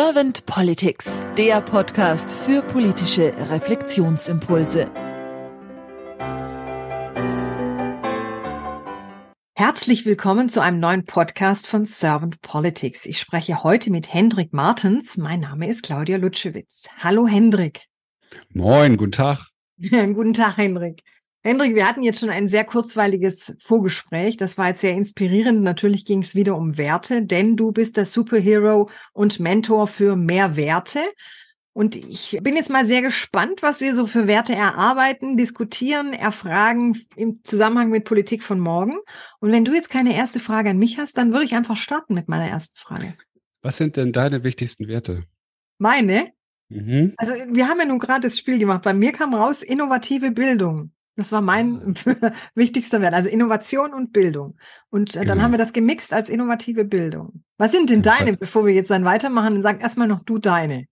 Servant Politics, der Podcast für politische Reflexionsimpulse. Herzlich willkommen zu einem neuen Podcast von Servant Politics. Ich spreche heute mit Hendrik Martens. Mein Name ist Claudia Lutschewitz. Hallo Hendrik. Moin, guten Tag. guten Tag, Hendrik. Hendrik, wir hatten jetzt schon ein sehr kurzweiliges Vorgespräch. Das war jetzt sehr inspirierend. Natürlich ging es wieder um Werte, denn du bist der Superhero und Mentor für mehr Werte. Und ich bin jetzt mal sehr gespannt, was wir so für Werte erarbeiten, diskutieren, erfragen im Zusammenhang mit Politik von morgen. Und wenn du jetzt keine erste Frage an mich hast, dann würde ich einfach starten mit meiner ersten Frage. Was sind denn deine wichtigsten Werte? Meine? Mhm. Also wir haben ja nun gerade das Spiel gemacht. Bei mir kam raus innovative Bildung. Das war mein wichtigster Wert, also Innovation und Bildung. Und äh, genau. dann haben wir das gemixt als innovative Bildung. Was sind denn deine, bevor wir jetzt dann weitermachen und sagen erstmal noch du deine?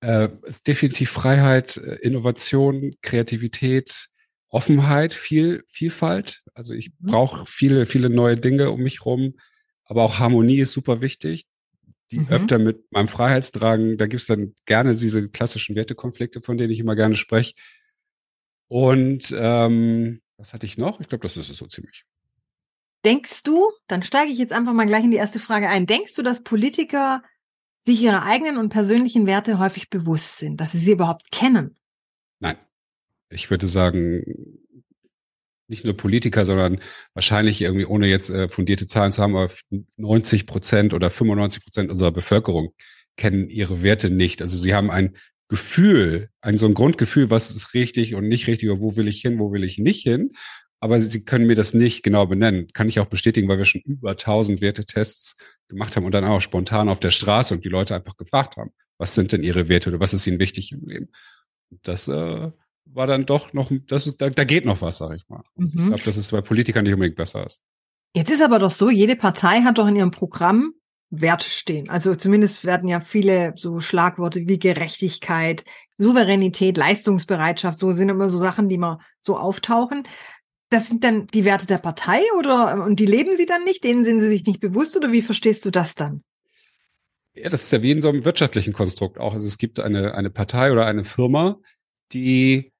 Äh, ist definitiv Freiheit, äh, Innovation, Kreativität, Offenheit, viel Vielfalt. Also ich mhm. brauche viele, viele neue Dinge um mich rum, aber auch Harmonie ist super wichtig. Die mhm. öfter mit meinem Freiheitsdrang, da gibt's dann gerne diese klassischen Wertekonflikte, von denen ich immer gerne spreche und ähm, was hatte ich noch? Ich glaube, das ist es so ziemlich. Denkst du, dann steige ich jetzt einfach mal gleich in die erste Frage ein, denkst du, dass Politiker sich ihrer eigenen und persönlichen Werte häufig bewusst sind, dass sie sie überhaupt kennen? Nein. Ich würde sagen, nicht nur Politiker, sondern wahrscheinlich irgendwie, ohne jetzt äh, fundierte Zahlen zu haben, aber 90 Prozent oder 95 Prozent unserer Bevölkerung kennen ihre Werte nicht. Also sie haben ein Gefühl, ein so ein Grundgefühl, was ist richtig und nicht richtig, oder wo will ich hin, wo will ich nicht hin. Aber sie können mir das nicht genau benennen. Kann ich auch bestätigen, weil wir schon über 1000 Wertetests gemacht haben und dann auch spontan auf der Straße und die Leute einfach gefragt haben, was sind denn ihre Werte oder was ist ihnen wichtig im Leben. das äh, war dann doch noch, das, da, da geht noch was, sag ich mal. Mhm. Ich glaube, dass es bei Politikern nicht unbedingt besser ist. Jetzt ist aber doch so, jede Partei hat doch in ihrem Programm Werte stehen. Also zumindest werden ja viele so Schlagworte wie Gerechtigkeit, Souveränität, Leistungsbereitschaft, so sind immer so Sachen, die mal so auftauchen. Das sind dann die Werte der Partei oder und die leben sie dann nicht, denen sind sie sich nicht bewusst oder wie verstehst du das dann? Ja, das ist ja wie in so einem wirtschaftlichen Konstrukt auch. Also es gibt eine, eine Partei oder eine Firma, die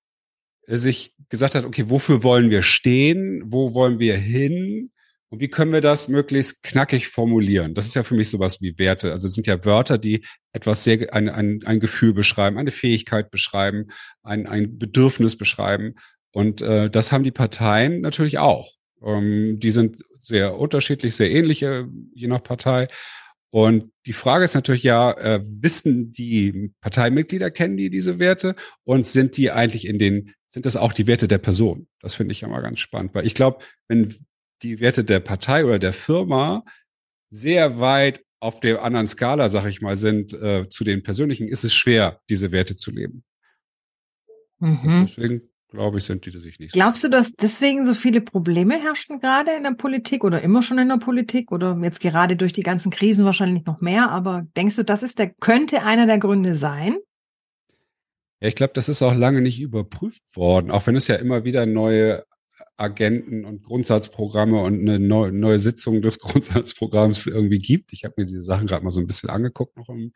sich gesagt hat, okay, wofür wollen wir stehen? Wo wollen wir hin? Und wie können wir das möglichst knackig formulieren? Das ist ja für mich sowas wie Werte. Also es sind ja Wörter, die etwas sehr, ein, ein, ein Gefühl beschreiben, eine Fähigkeit beschreiben, ein, ein Bedürfnis beschreiben. Und äh, das haben die Parteien natürlich auch. Ähm, die sind sehr unterschiedlich, sehr ähnlich, äh, je nach Partei. Und die Frage ist natürlich ja, äh, wissen die Parteimitglieder, kennen die diese Werte und sind die eigentlich in den, sind das auch die Werte der Person? Das finde ich ja mal ganz spannend, weil ich glaube, wenn die Werte der Partei oder der Firma sehr weit auf der anderen Skala, sag ich mal, sind äh, zu den persönlichen, ist es schwer, diese Werte zu leben. Mhm. Deswegen glaube ich, sind die sich nicht. Glaubst du, dass deswegen so viele Probleme herrschen gerade in der Politik oder immer schon in der Politik oder jetzt gerade durch die ganzen Krisen wahrscheinlich noch mehr? Aber denkst du, das ist der könnte einer der Gründe sein? Ja, ich glaube, das ist auch lange nicht überprüft worden, auch wenn es ja immer wieder neue Agenten und Grundsatzprogramme und eine neue, Sitzung des Grundsatzprogramms irgendwie gibt. Ich habe mir diese Sachen gerade mal so ein bisschen angeguckt, noch im,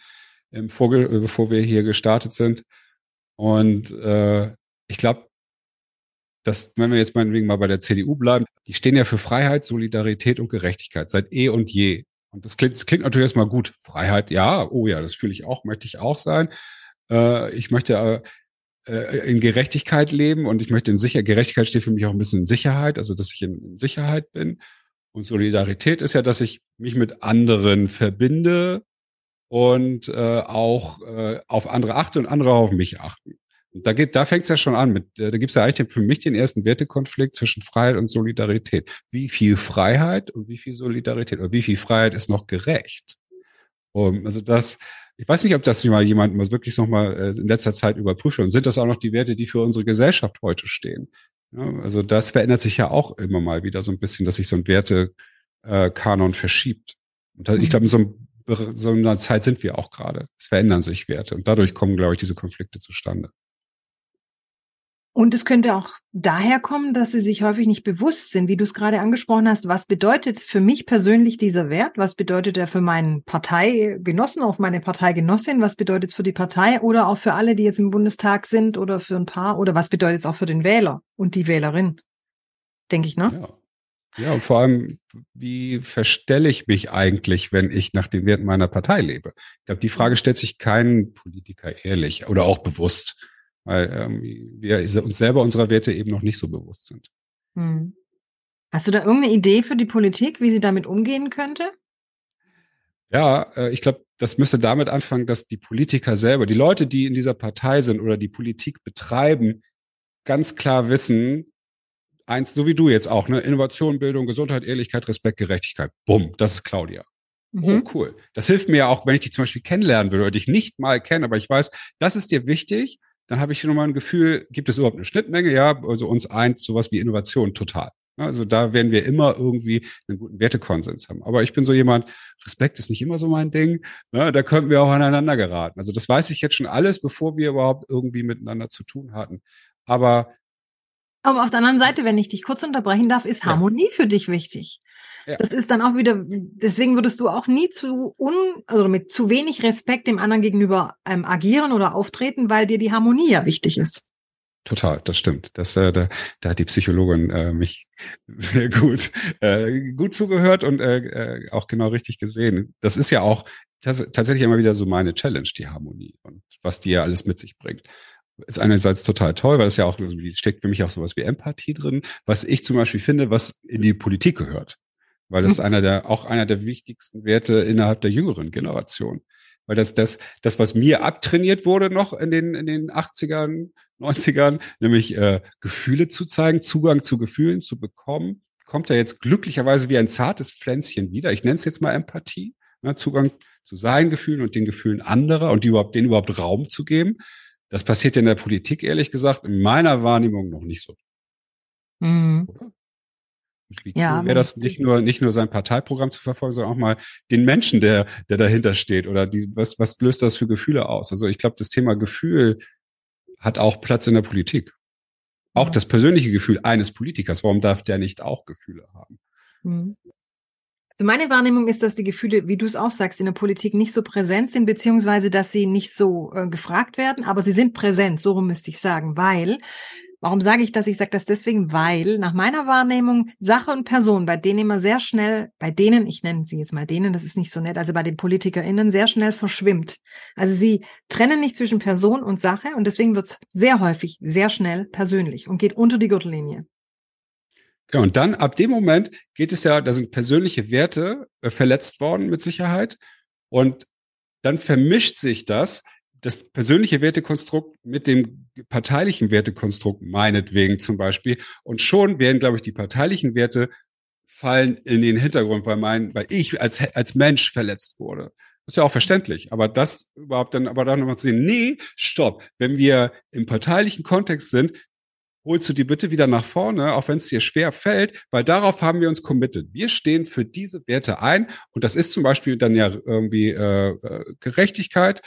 im Vorge bevor wir hier gestartet sind. Und äh, ich glaube, dass, wenn wir jetzt meinetwegen mal bei der CDU bleiben, die stehen ja für Freiheit, Solidarität und Gerechtigkeit seit eh und je. Und das klingt, das klingt natürlich erstmal gut. Freiheit, ja, oh ja, das fühle ich auch, möchte ich auch sein. Äh, ich möchte äh, äh, in Gerechtigkeit leben und ich möchte in Sicherheit, Gerechtigkeit steht für mich auch ein bisschen in Sicherheit, also dass ich in, Sicherheit bin. Und Solidarität ist ja, dass ich mich mit anderen verbinde und äh, auch äh, auf andere achte und andere auf mich achten. Und da geht, da fängt es ja schon an mit, äh, da gibt es ja eigentlich für mich den ersten Wertekonflikt zwischen Freiheit und Solidarität. Wie viel Freiheit und wie viel Solidarität oder wie viel Freiheit ist noch gerecht? Um, also das, ich weiß nicht, ob das mal jemand mal wirklich noch mal äh, in letzter Zeit überprüft und sind das auch noch die Werte, die für unsere Gesellschaft heute stehen? Also das verändert sich ja auch immer mal wieder so ein bisschen, dass sich so ein Wertekanon verschiebt. Und ich glaube, in so, einem, so einer Zeit sind wir auch gerade. Es verändern sich Werte und dadurch kommen, glaube ich, diese Konflikte zustande. Und es könnte auch daher kommen, dass sie sich häufig nicht bewusst sind, wie du es gerade angesprochen hast. Was bedeutet für mich persönlich dieser Wert? Was bedeutet er für meinen Parteigenossen, auf meine Parteigenossin? Was bedeutet es für die Partei oder auch für alle, die jetzt im Bundestag sind oder für ein paar? Oder was bedeutet es auch für den Wähler und die Wählerin? Denke ich, ne? Ja. Ja, und vor allem, wie verstelle ich mich eigentlich, wenn ich nach den Werten meiner Partei lebe? Ich glaube, die Frage stellt sich kein Politiker ehrlich oder auch bewusst weil ähm, wir uns selber unserer Werte eben noch nicht so bewusst sind. Hm. Hast du da irgendeine Idee für die Politik, wie sie damit umgehen könnte? Ja, äh, ich glaube, das müsste damit anfangen, dass die Politiker selber, die Leute, die in dieser Partei sind oder die Politik betreiben, ganz klar wissen, eins, so wie du jetzt auch, ne, Innovation, Bildung, Gesundheit, Ehrlichkeit, Respekt, Gerechtigkeit. Bumm, das ist Claudia. Mhm. Oh, cool. Das hilft mir ja auch, wenn ich dich zum Beispiel kennenlernen will oder dich nicht mal kenne, aber ich weiß, das ist dir wichtig dann habe ich schon mal ein Gefühl, gibt es überhaupt eine Schnittmenge? Ja, also uns eint sowas wie Innovation total. Also da werden wir immer irgendwie einen guten Wertekonsens haben. Aber ich bin so jemand, Respekt ist nicht immer so mein Ding. Ne? Da könnten wir auch aneinander geraten. Also das weiß ich jetzt schon alles, bevor wir überhaupt irgendwie miteinander zu tun hatten. Aber aber auf der anderen Seite, wenn ich dich kurz unterbrechen darf, ist Harmonie ja. für dich wichtig. Ja. Das ist dann auch wieder, deswegen würdest du auch nie zu un, also mit zu wenig Respekt dem anderen gegenüber ähm, agieren oder auftreten, weil dir die Harmonie ja wichtig ist. Total, das stimmt. Das, äh, da, da hat die Psychologin äh, mich sehr gut, äh, gut zugehört und äh, äh, auch genau richtig gesehen. Das ist ja auch tatsächlich immer wieder so meine Challenge, die Harmonie und was die ja alles mit sich bringt ist einerseits total toll, weil es ja auch steckt für mich auch sowas wie Empathie drin, was ich zum Beispiel finde, was in die Politik gehört weil das ist einer der, auch einer der wichtigsten Werte innerhalb der jüngeren Generation. Weil das, das, das, was mir abtrainiert wurde noch in den, in den 80ern, 90ern, nämlich äh, Gefühle zu zeigen, Zugang zu Gefühlen zu bekommen, kommt ja jetzt glücklicherweise wie ein zartes Pflänzchen wieder. Ich nenne es jetzt mal Empathie, ne, Zugang zu seinen Gefühlen und den Gefühlen anderer und die überhaupt, denen überhaupt Raum zu geben. Das passiert in der Politik, ehrlich gesagt, in meiner Wahrnehmung noch nicht so. Mhm. Wie ja, cool wäre das nicht nur, nicht nur sein Parteiprogramm zu verfolgen, sondern auch mal den Menschen, der, der dahinter steht oder die, was, was löst das für Gefühle aus? Also ich glaube, das Thema Gefühl hat auch Platz in der Politik. Auch das persönliche Gefühl eines Politikers. Warum darf der nicht auch Gefühle haben? Mhm. Also meine Wahrnehmung ist, dass die Gefühle, wie du es auch sagst, in der Politik nicht so präsent sind, beziehungsweise dass sie nicht so äh, gefragt werden, aber sie sind präsent, so müsste ich sagen, weil Warum sage ich das? Ich sage das deswegen, weil nach meiner Wahrnehmung Sache und Person, bei denen immer sehr schnell, bei denen, ich nenne sie jetzt mal denen, das ist nicht so nett, also bei den PolitikerInnen sehr schnell verschwimmt. Also sie trennen nicht zwischen Person und Sache und deswegen wird es sehr häufig sehr schnell persönlich und geht unter die Gürtellinie. Genau, und dann ab dem Moment geht es ja, da sind persönliche Werte äh, verletzt worden mit Sicherheit. Und dann vermischt sich das das persönliche Wertekonstrukt mit dem parteilichen Wertekonstrukt meinetwegen zum Beispiel. Und schon werden, glaube ich, die parteilichen Werte fallen in den Hintergrund, weil mein, weil ich als, als Mensch verletzt wurde. Ist ja auch verständlich. Aber das überhaupt dann, aber dann nochmal zu sehen, nee, stopp. Wenn wir im parteilichen Kontext sind, holst du die bitte wieder nach vorne, auch wenn es dir schwer fällt, weil darauf haben wir uns committed. Wir stehen für diese Werte ein und das ist zum Beispiel dann ja irgendwie äh, äh Gerechtigkeit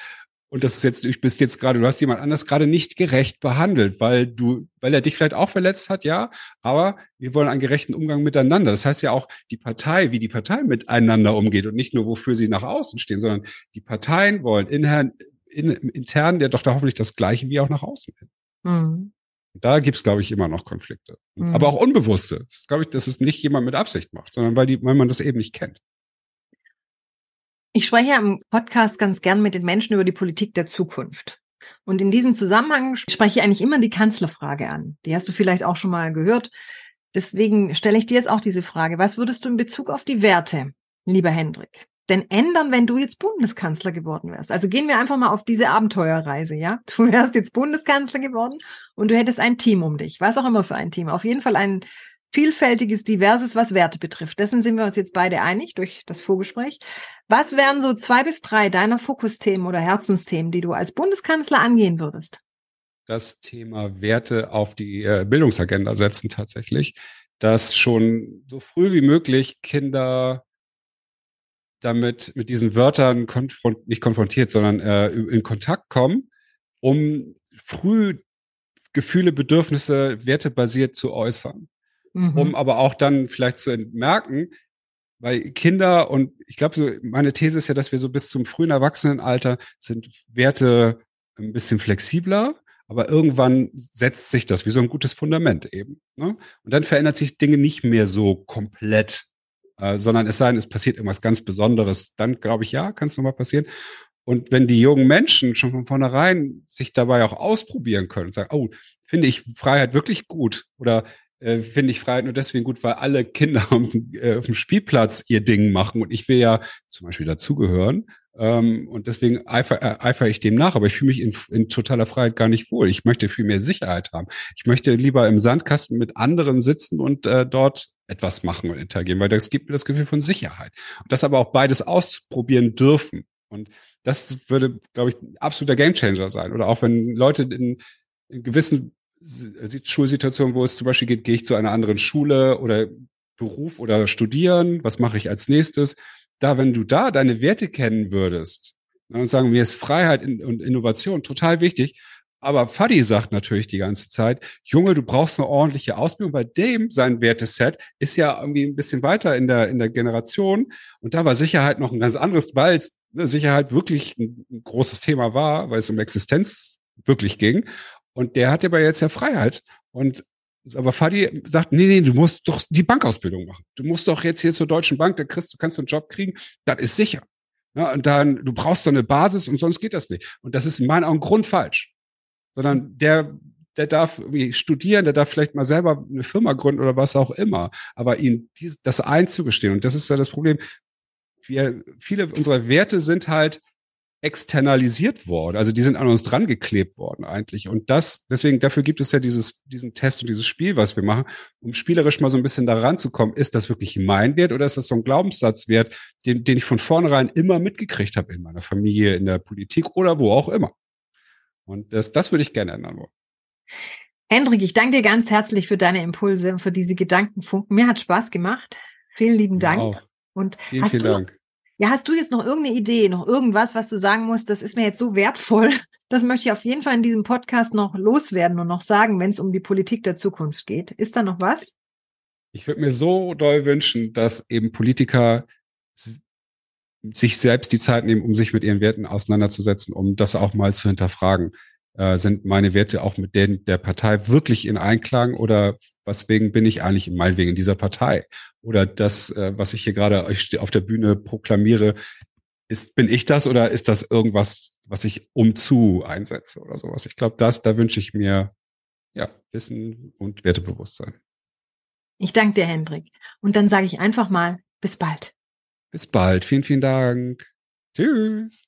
und das ist jetzt, du bist jetzt gerade, du hast jemand anders gerade nicht gerecht behandelt, weil du, weil er dich vielleicht auch verletzt hat, ja, aber wir wollen einen gerechten Umgang miteinander. Das heißt ja auch die Partei, wie die Partei miteinander umgeht und nicht nur, wofür sie nach außen stehen, sondern die Parteien wollen intern, in, intern ja doch da hoffentlich das Gleiche wie auch nach außen hin. Mhm. Da gibt's glaube ich, immer noch Konflikte. Mhm. Aber auch unbewusste. Das glaube ich, dass es nicht jemand mit Absicht macht, sondern weil, die, weil man das eben nicht kennt. Ich spreche ja im Podcast ganz gern mit den Menschen über die Politik der Zukunft. Und in diesem Zusammenhang spreche ich eigentlich immer die Kanzlerfrage an. Die hast du vielleicht auch schon mal gehört. Deswegen stelle ich dir jetzt auch diese Frage. Was würdest du in Bezug auf die Werte, lieber Hendrik, denn ändern, wenn du jetzt Bundeskanzler geworden wärst? Also gehen wir einfach mal auf diese Abenteuerreise, ja? Du wärst jetzt Bundeskanzler geworden und du hättest ein Team um dich. Was auch immer für ein Team. Auf jeden Fall ein vielfältiges, diverses, was Werte betrifft. Dessen sind wir uns jetzt beide einig durch das Vorgespräch. Was wären so zwei bis drei deiner Fokusthemen oder Herzensthemen, die du als Bundeskanzler angehen würdest? Das Thema Werte auf die äh, Bildungsagenda setzen tatsächlich, dass schon so früh wie möglich Kinder damit mit diesen Wörtern konfront nicht konfrontiert, sondern äh, in Kontakt kommen, um früh Gefühle, Bedürfnisse wertebasiert zu äußern. Mhm. Um aber auch dann vielleicht zu merken, weil Kinder und ich glaube, so meine These ist ja, dass wir so bis zum frühen Erwachsenenalter sind Werte ein bisschen flexibler, aber irgendwann setzt sich das wie so ein gutes Fundament eben. Ne? Und dann verändert sich Dinge nicht mehr so komplett, äh, sondern es sei denn, es passiert irgendwas ganz Besonderes. Dann glaube ich, ja, kann es nochmal passieren. Und wenn die jungen Menschen schon von vornherein sich dabei auch ausprobieren können und sagen, oh, finde ich Freiheit wirklich gut oder äh, finde ich Freiheit nur deswegen gut, weil alle Kinder auf, äh, auf dem Spielplatz ihr Ding machen und ich will ja zum Beispiel dazugehören. Ähm, und deswegen eifer, äh, eifer ich dem nach, aber ich fühle mich in, in totaler Freiheit gar nicht wohl. Ich möchte viel mehr Sicherheit haben. Ich möchte lieber im Sandkasten mit anderen sitzen und äh, dort etwas machen und interagieren, weil das gibt mir das Gefühl von Sicherheit. Und das aber auch beides ausprobieren dürfen. Und das würde, glaube ich, ein absoluter Gamechanger sein. Oder auch wenn Leute in, in gewissen Schulsituationen, wo es zum Beispiel geht, gehe ich zu einer anderen Schule oder Beruf oder studieren, was mache ich als nächstes? Da, wenn du da deine Werte kennen würdest ne, und sagen, mir ist Freiheit und Innovation total wichtig, aber Fadi sagt natürlich die ganze Zeit, Junge, du brauchst eine ordentliche Ausbildung. Bei dem, sein Werteset ist ja irgendwie ein bisschen weiter in der, in der Generation. Und da war Sicherheit noch ein ganz anderes, weil ne, Sicherheit wirklich ein großes Thema war, weil es um Existenz wirklich ging. Und der hat aber jetzt ja Freiheit. Und aber Fadi sagt, nee, nee, du musst doch die Bankausbildung machen. Du musst doch jetzt hier zur Deutschen Bank, da kriegst du, kannst du einen Job kriegen. Das ist sicher. Ja, und dann, du brauchst doch eine Basis und sonst geht das nicht. Und das ist in meinen Augen grundfalsch. Sondern der, der darf irgendwie studieren, der darf vielleicht mal selber eine Firma gründen oder was auch immer. Aber ihm dies, das einzugestehen. Und das ist ja das Problem. Wir, viele unserer Werte sind halt externalisiert worden. Also die sind an uns dran geklebt worden eigentlich. Und das, deswegen, dafür gibt es ja dieses, diesen Test und dieses Spiel, was wir machen, um spielerisch mal so ein bisschen da ranzukommen. Ist das wirklich mein Wert oder ist das so ein Glaubenssatzwert, den, den ich von vornherein immer mitgekriegt habe in meiner Familie, in der Politik oder wo auch immer? Und das, das würde ich gerne ändern wollen. Hendrik, ich danke dir ganz herzlich für deine Impulse und für diese Gedankenfunken. Mir hat Spaß gemacht. Vielen lieben Dank. Auch. Und vielen, vielen Dank. Ja, hast du jetzt noch irgendeine Idee, noch irgendwas, was du sagen musst, das ist mir jetzt so wertvoll. Das möchte ich auf jeden Fall in diesem Podcast noch loswerden und noch sagen, wenn es um die Politik der Zukunft geht. Ist da noch was? Ich würde mir so doll wünschen, dass eben Politiker sich selbst die Zeit nehmen, um sich mit ihren Werten auseinanderzusetzen, um das auch mal zu hinterfragen. Äh, sind meine Werte auch mit denen der Partei wirklich in Einklang oder weswegen bin ich eigentlich meinetwegen in dieser Partei? Oder das, äh, was ich hier gerade auf der Bühne proklamiere, ist, bin ich das oder ist das irgendwas, was ich umzu einsetze oder sowas? Ich glaube, das, da wünsche ich mir ja Wissen und Wertebewusstsein. Ich danke dir, Hendrik. Und dann sage ich einfach mal, bis bald. Bis bald. Vielen, vielen Dank. Tschüss.